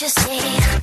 You see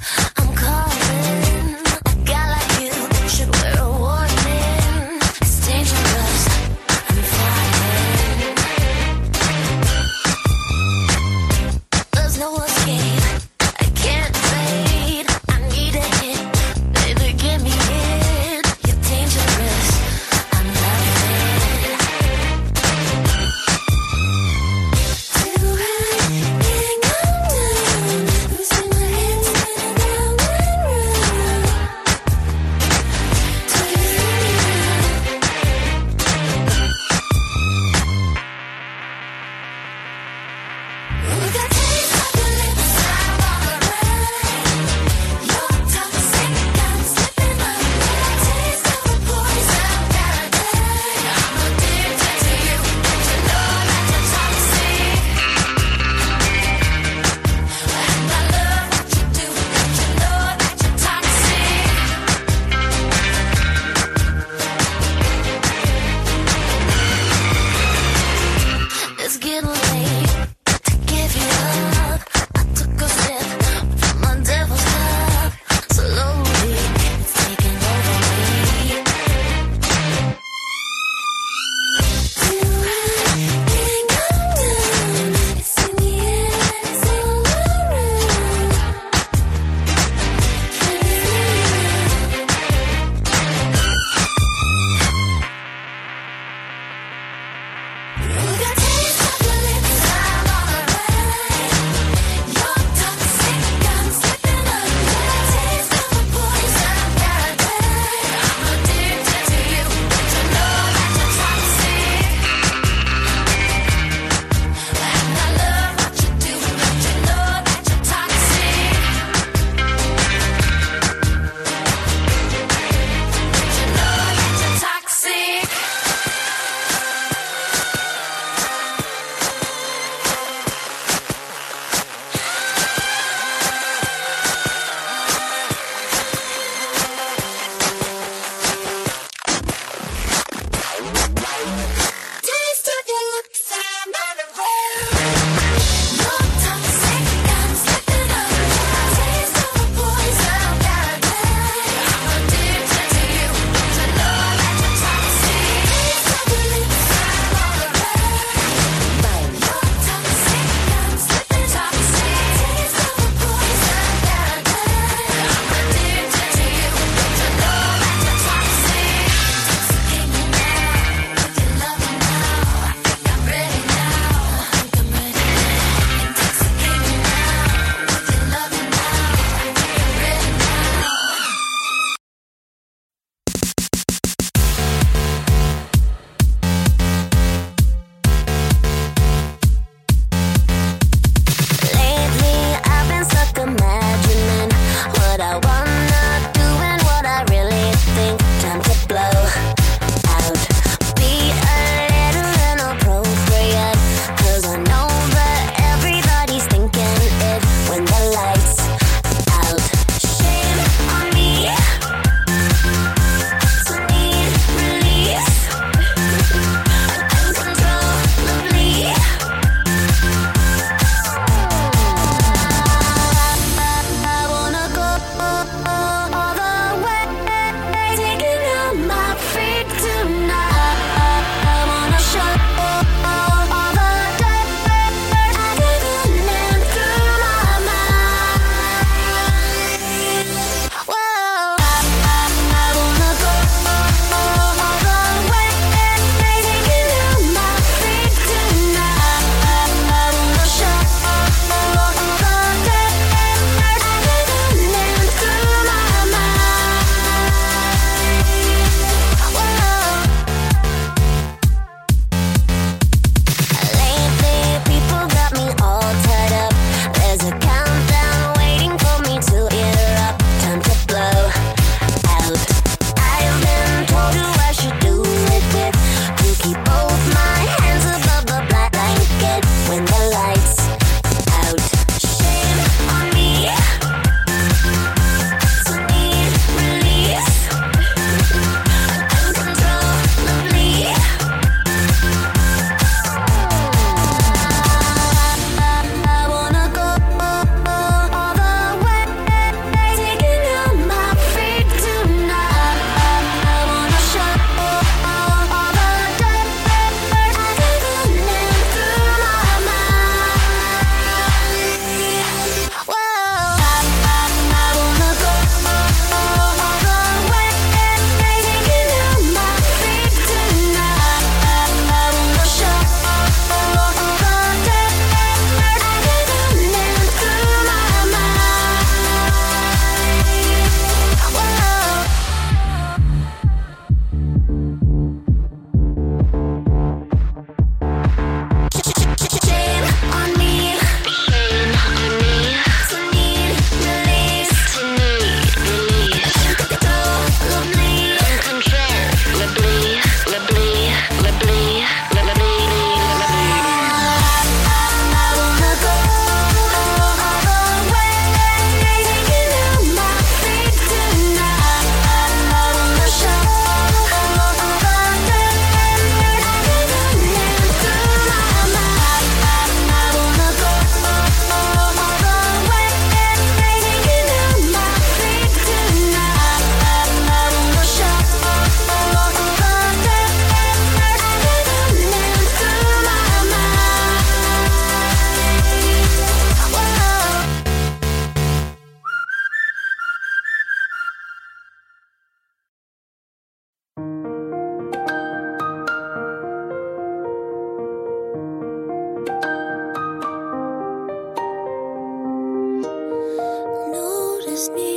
Oh,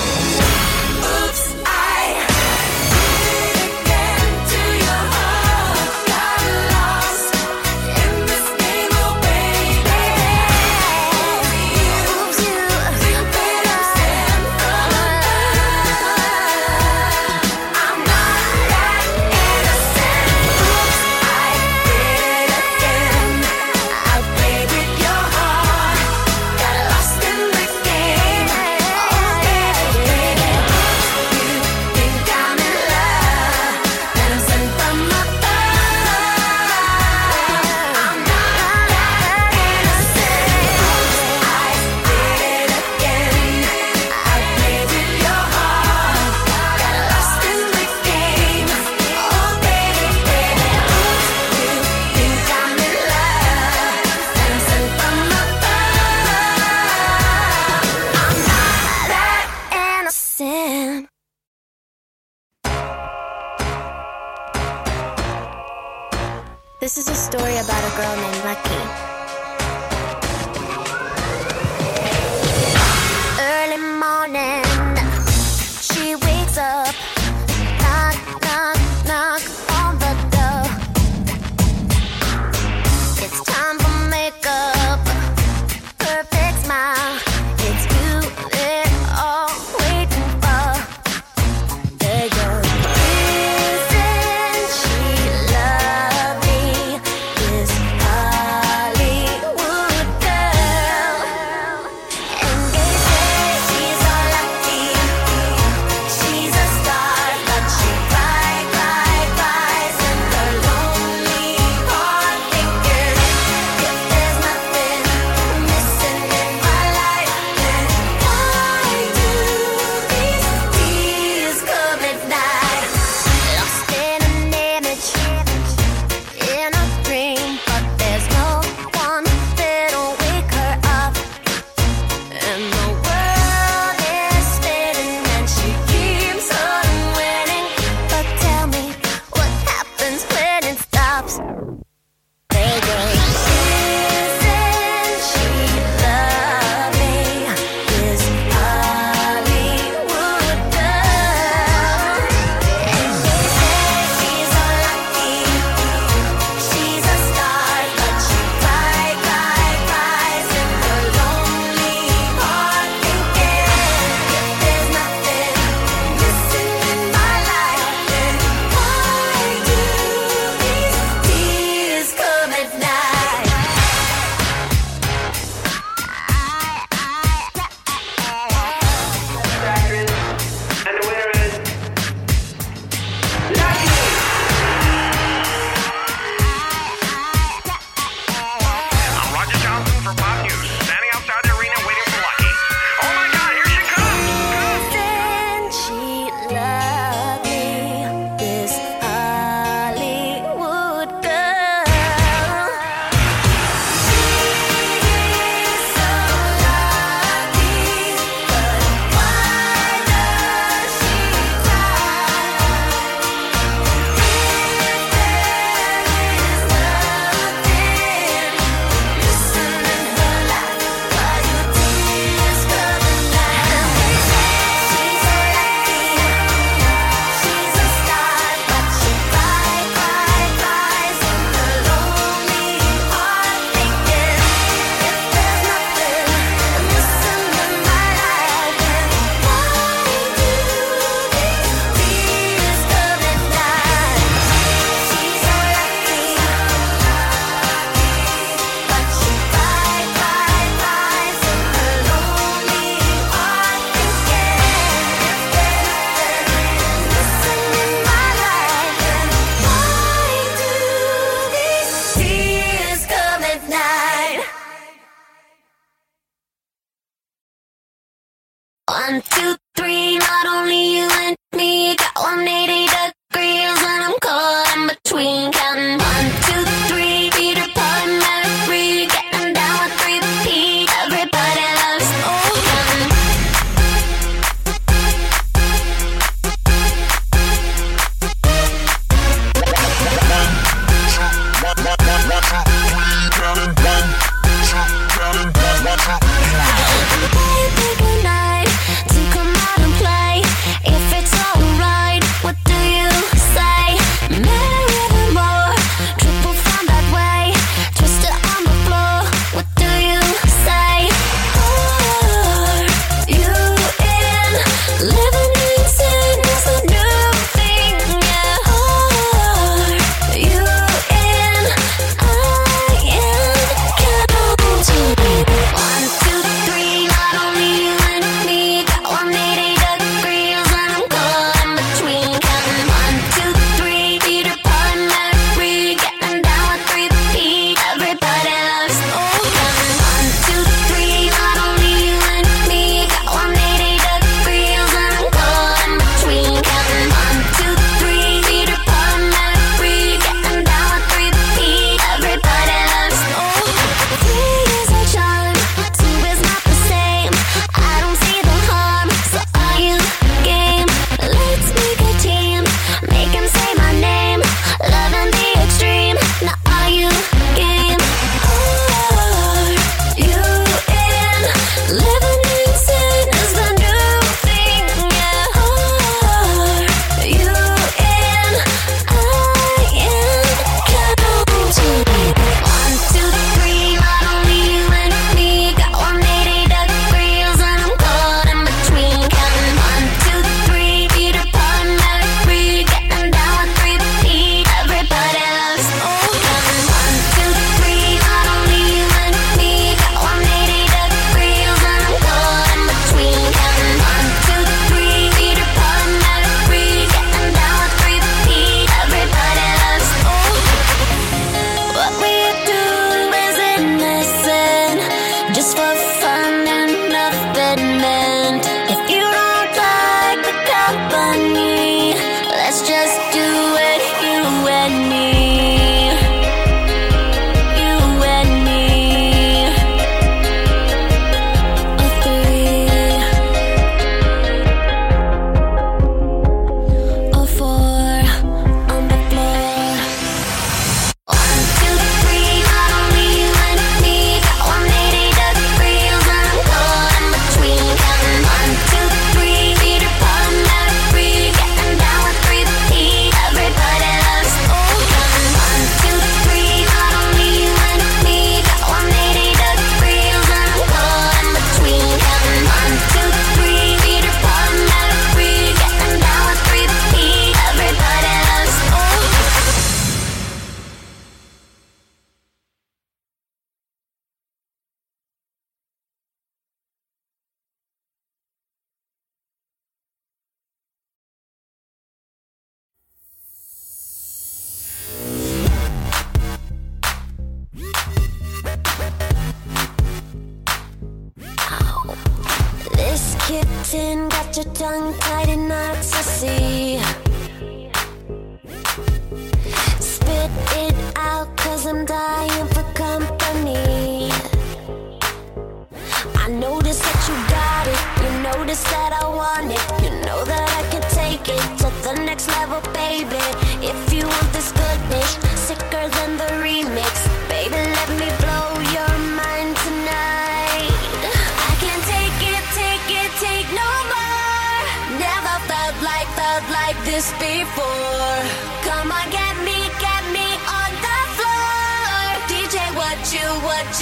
two,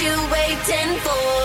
you waiting for?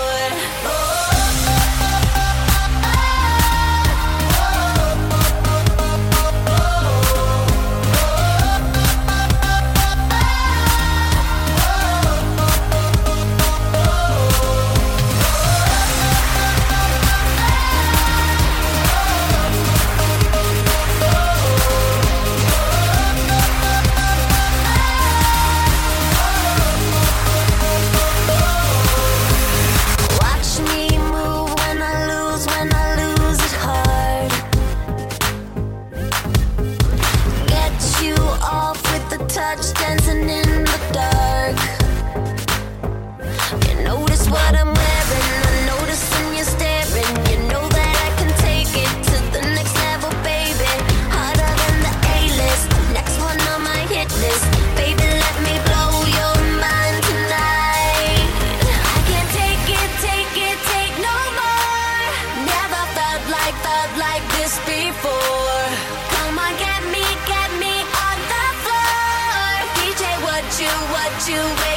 You, what